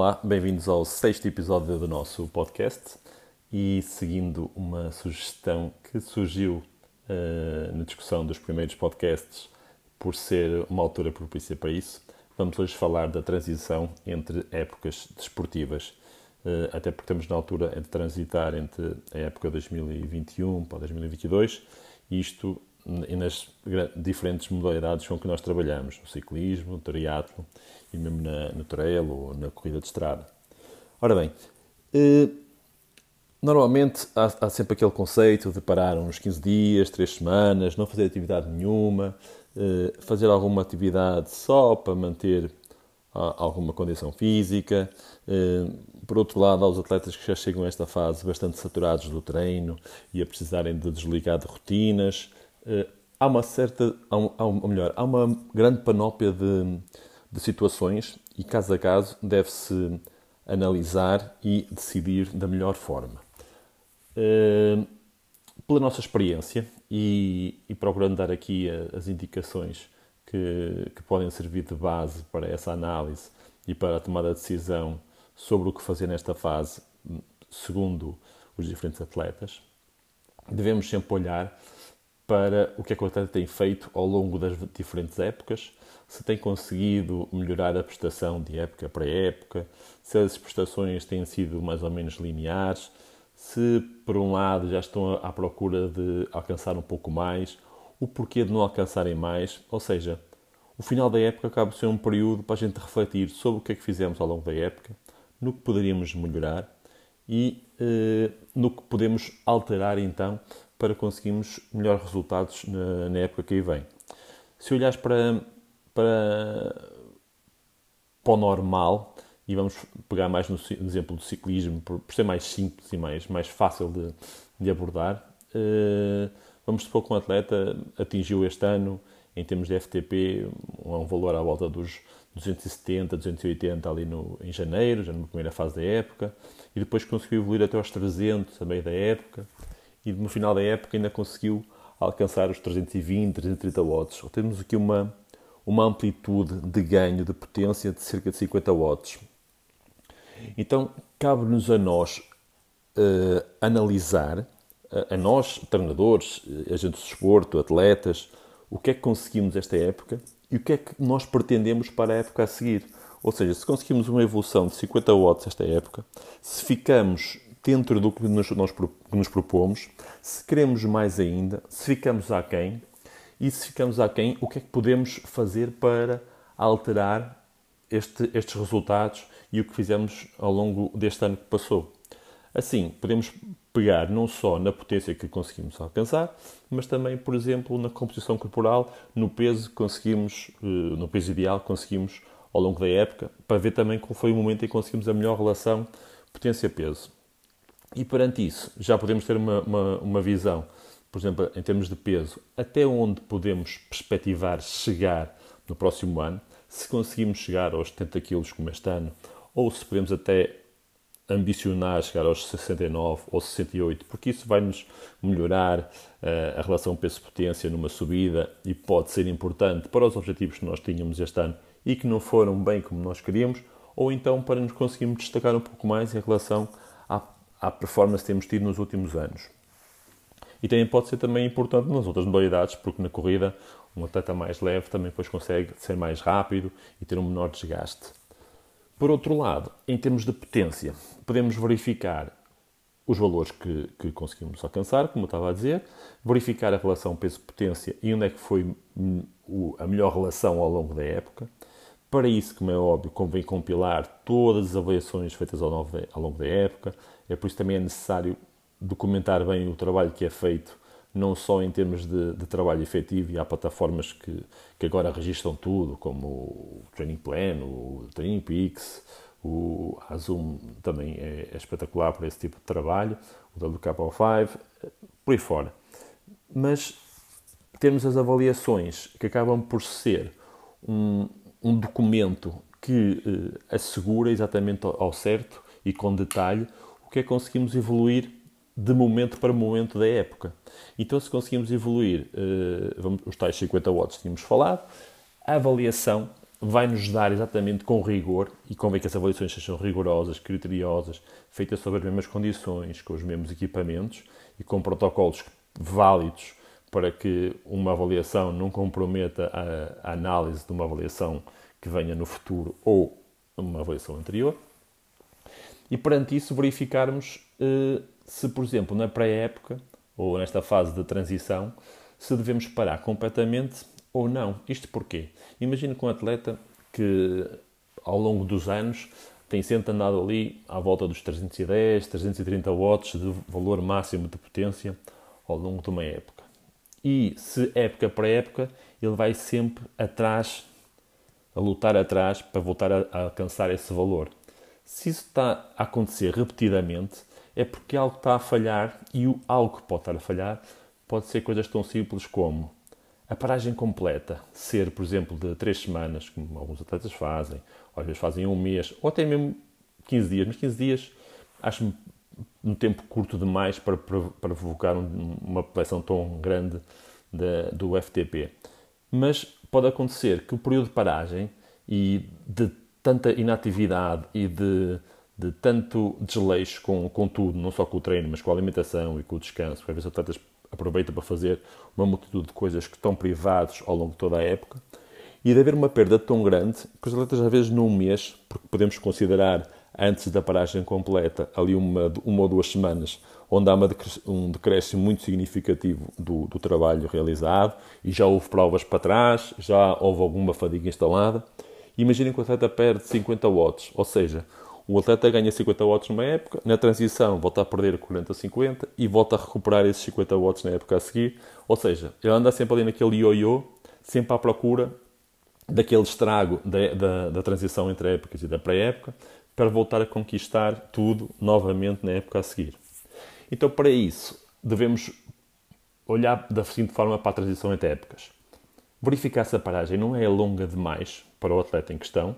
Olá, bem-vindos ao sexto episódio do nosso podcast e seguindo uma sugestão que surgiu uh, na discussão dos primeiros podcasts por ser uma altura propícia para isso, vamos hoje falar da transição entre épocas desportivas. Uh, até porque estamos na altura de transitar entre a época 2021 para 2022 e isto e nas diferentes modalidades com que nós trabalhamos, no ciclismo, no triatlo e mesmo na, no trail ou na corrida de estrada. Ora bem, eh, normalmente há, há, sempre aquele conceito de parar uns 15 dias, 3 semanas, não fazer atividade nenhuma, eh, fazer alguma atividade só para manter alguma condição física. Eh, por outro lado, há os atletas que já chegam a esta fase bastante saturados do treino e a precisarem de desligar de rotinas. Eh, há uma certa, há, um, ou melhor, há uma grande panóplia de, de situações e caso a caso deve-se analisar e decidir da melhor forma. Uh, pela nossa experiência e, e, procurando dar aqui as indicações que, que, podem servir de base para essa análise e para a tomada de decisão sobre o que fazer nesta fase, segundo os diferentes atletas, devemos sempre olhar para o que o atleta tem feito ao longo das diferentes épocas, se tem conseguido melhorar a prestação de época para época, se as prestações têm sido mais ou menos lineares, se por um lado já estão à procura de alcançar um pouco mais, o porquê de não alcançarem mais, ou seja, o final da época acaba por ser um período para a gente refletir sobre o que é que fizemos ao longo da época, no que poderíamos melhorar e eh, no que podemos alterar então para conseguirmos melhores resultados na, na época que aí vem. Se olhares para, para, para o normal, e vamos pegar mais no exemplo do ciclismo, por, por ser mais simples e mais, mais fácil de, de abordar, uh, vamos supor que um atleta atingiu este ano, em termos de FTP, um, um valor à volta dos 270, 280 ali no, em janeiro, já na primeira fase da época, e depois conseguiu evoluir até aos 300 a meio da época, e no final da época ainda conseguiu alcançar os 320, 330 watts. Temos aqui uma, uma amplitude de ganho de potência de cerca de 50 watts. Então, cabe-nos a nós uh, analisar, a, a, nós, treinadores, agentes de desporto, atletas, o que é que conseguimos esta época e o que é que nós pretendemos para a época a seguir. Ou seja, se conseguimos uma evolução de 50 watts esta época, se ficamos dentro do que nos, nós que nos propomos, se queremos mais ainda, se ficamos aquém e se ficamos aquém, o que é que podemos fazer para alterar este, estes resultados e o que fizemos ao longo deste ano que passou. Assim, podemos pegar não só na potência que conseguimos alcançar, mas também, por exemplo, na composição corporal, no peso que conseguimos, eh, no peso ideal que conseguimos ao longo da época, para ver também qual foi o momento em que conseguimos a melhor relação potência-peso. E perante isso, já podemos ter uma, uma, uma visão, por exemplo, em termos de peso, até onde podemos perspectivar chegar no próximo ano, se conseguimos chegar aos 70 kg como este ano, ou se podemos até ambicionar chegar aos 69 ou 68, porque isso vai-nos melhorar uh, a relação peso-potência numa subida e pode ser importante para os objetivos que nós tínhamos este ano e que não foram bem como nós queríamos, ou então para nos conseguirmos destacar um pouco mais em relação à à performance que temos tido nos últimos anos. E também pode ser também importante nas outras modalidades, porque na corrida um atleta mais leve também depois consegue ser mais rápido e ter um menor desgaste. Por outro lado, em termos de potência, podemos verificar os valores que, que conseguimos alcançar, como eu estava a dizer, verificar a relação peso-potência e onde é que foi a melhor relação ao longo da época. Para isso, como é óbvio, convém compilar todas as avaliações feitas ao longo da época, é por isso também é necessário documentar bem o trabalho que é feito, não só em termos de, de trabalho efetivo, e há plataformas que, que agora registram tudo, como o Training Plan, o Training Peaks, o Zoom também é, é, espetacular para esse tipo de trabalho, o WKO5, por aí fora. Mas temos as avaliações que acabam por ser um, um documento que eh, assegura exatamente ao, certo e com detalhe o que é que conseguimos evoluir de momento para momento da época. Então, se conseguimos evoluir uh, vamos, os tais 50 watts que tínhamos falado, a avaliação vai-nos dar exatamente com rigor, e convém que as avaliações sejam rigorosas, criteriosas, feitas sobre as mesmas condições, com os mesmos equipamentos e com protocolos válidos para que uma avaliação não comprometa a, a análise de uma avaliação que venha no futuro ou uma avaliação anterior. E perante isso verificarmos eh, se, por exemplo, na pré-época ou nesta fase de transição, se devemos parar completamente ou não. Isto porquê? Imagina que um atleta que ao longo dos anos tem sempre andado ali à volta dos 310, 330 watts de valor máximo de potência ao longo de uma época. E se época para época, ele vai sempre atrás, a lutar atrás para voltar a, a alcançar esse valor. Se isso está a acontecer repetidamente, é porque algo está a falhar e o algo que pode estar a falhar pode ser coisas tão simples como a paragem completa ser, por exemplo, de 3 semanas, como alguns atletas fazem, ou às vezes fazem um mês, ou até mesmo 15 dias, mas 15 dias acho um tempo curto demais para, para, provocar um, uma população tão grande de, do FTP. Mas pode acontecer que o período de paragem e de tanta inatividade e de de tanto desleixo com, com tudo, não só com o treino, mas com a alimentação e com o descanso, porque às vezes os atletas aproveitam para fazer uma multitude de coisas que estão privados ao longo de toda a época, e de haver uma perda tão grande que os atletas às vezes num mês, porque podemos considerar antes da paragem completa, ali uma, uma ou duas semanas, onde há um decréscimo muito significativo do, do trabalho realizado e já houve provas para trás, já houve alguma fadiga instalada. Imaginem que o atleta perde 50 watts, ou seja, o atleta ganha 50 watts numa época, na transição volta a perder 40 ou 50 e volta a recuperar esses 50 watts na época a seguir. Ou seja, ele anda sempre ali naquele ioiô, sempre à procura daquele estrago da, da, da transição entre épocas e da pré-época, para voltar a conquistar tudo novamente na época a seguir. Então, para isso, devemos olhar da seguinte forma para a transição entre épocas. Verificar se a paragem não é longa demais para o atleta em questão.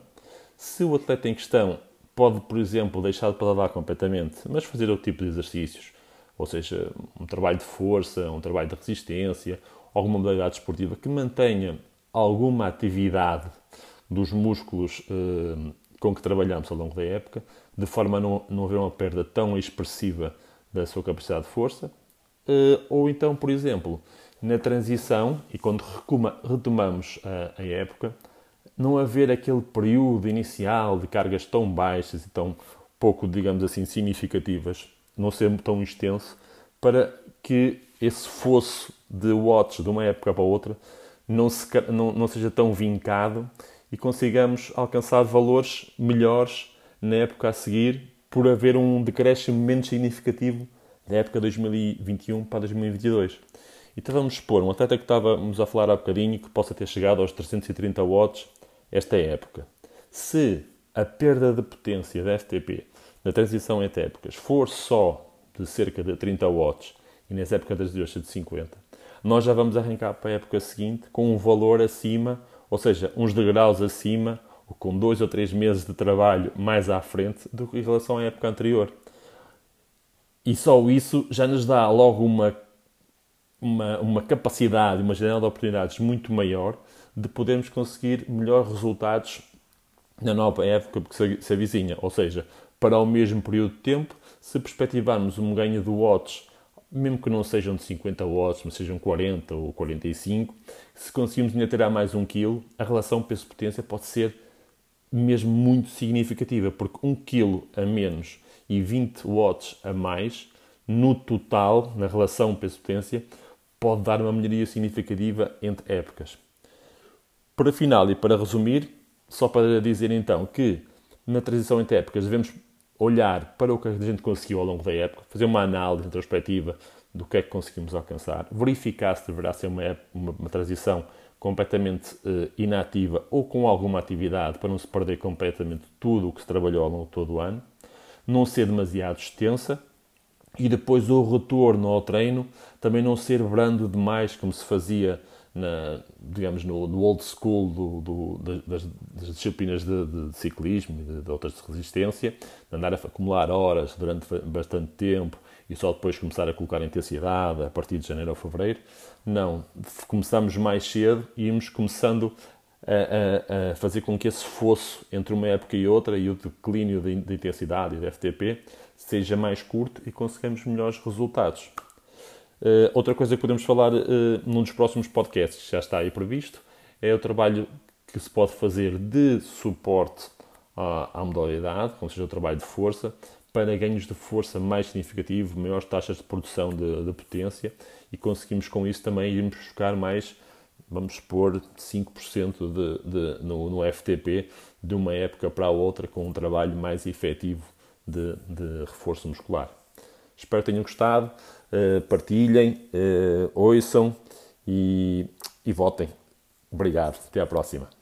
Se o atleta em questão pode, por exemplo, deixar de pedalar completamente, mas fazer outro tipo de exercícios, ou seja, um trabalho de força, um trabalho de resistência, alguma modalidade esportiva que mantenha alguma atividade dos músculos eh, com que trabalhamos ao longo da época, de forma a não, não haver uma perda tão expressiva da sua capacidade de força. Eh, ou então, por exemplo, na transição, e quando retomamos a, a época, não haver aquele período inicial de cargas tão baixas e tão pouco, digamos assim, significativas, não ser tão extenso, para que esse fosso de watts de uma época para outra não, se, não, não seja tão vincado e consigamos alcançar valores melhores na época a seguir por haver um decréscimo menos significativo da época 2021 para 2022. Então vamos supor, um atleta que estávamos a falar há bocadinho, que possa ter chegado aos 330 watts esta época. Se a perda de potência da FTP na transição entre épocas for só de cerca de 30 watts e nas épocas das de 50, nós já vamos arrancar para a época seguinte com um valor acima, ou seja, uns degraus acima, ou com dois ou três meses de trabalho mais à frente do que em relação à época anterior. E só isso já nos dá logo uma, uma, uma capacidade, uma janela de oportunidades muito maior de podermos conseguir melhores resultados na nova época que se avizinha. Ou seja, para o mesmo período de tempo, se perspectivarmos um ganho de watts, mesmo que não sejam de 50 watts, mas sejam 40 ou 45, se conseguimos ainda ter mais um quilo, a relação peso-potência pode ser mesmo muito significativa, porque 1 kg a menos e 20 watts a mais, no total, na relação peso-potência, pode dar uma melhoria significativa entre épocas. Para final e para resumir, só para dizer então que na transição entre épocas devemos olhar para o que a gente conseguiu ao longo da época, fazer uma análise introspectiva do que é que conseguimos alcançar, verificar se deverá ser uma, uma, uma transição completamente uh, inativa ou com alguma atividade para não se perder completamente tudo o que se trabalhou ao longo de todo o ano, não ser demasiado extensa e depois o retorno ao treino também não ser brando demais como se fazia na, digamos, no, no old school do, do, das, das, disciplinas de, de ciclismo e de, de, outras de resistência, de andar a acumular horas durante bastante tempo e só depois começar a colocar intensidade a partir de janeiro ou fevereiro. Não, começamos mais cedo e íamos começando a, a, a, fazer com que esse fosso entre uma época e outra e o declínio de, de intensidade e de FTP seja mais curto e consigamos melhores resultados. Uh, outra coisa que podemos falar uh, num dos próximos podcasts, que já está aí previsto, é o trabalho que se pode fazer de suporte à, à modalidade, ou seja, o trabalho de força, para ganhos de força mais significativos, maiores taxas de produção de, de potência e conseguimos com isso também irmos buscar mais, vamos supor, 5% de, de, no, no, FTP de uma época para a outra com um trabalho mais efetivo de, de reforço muscular. Espero que tenham gostado, partilhem, uh, ouçam e, e votem. Obrigado, até à próxima.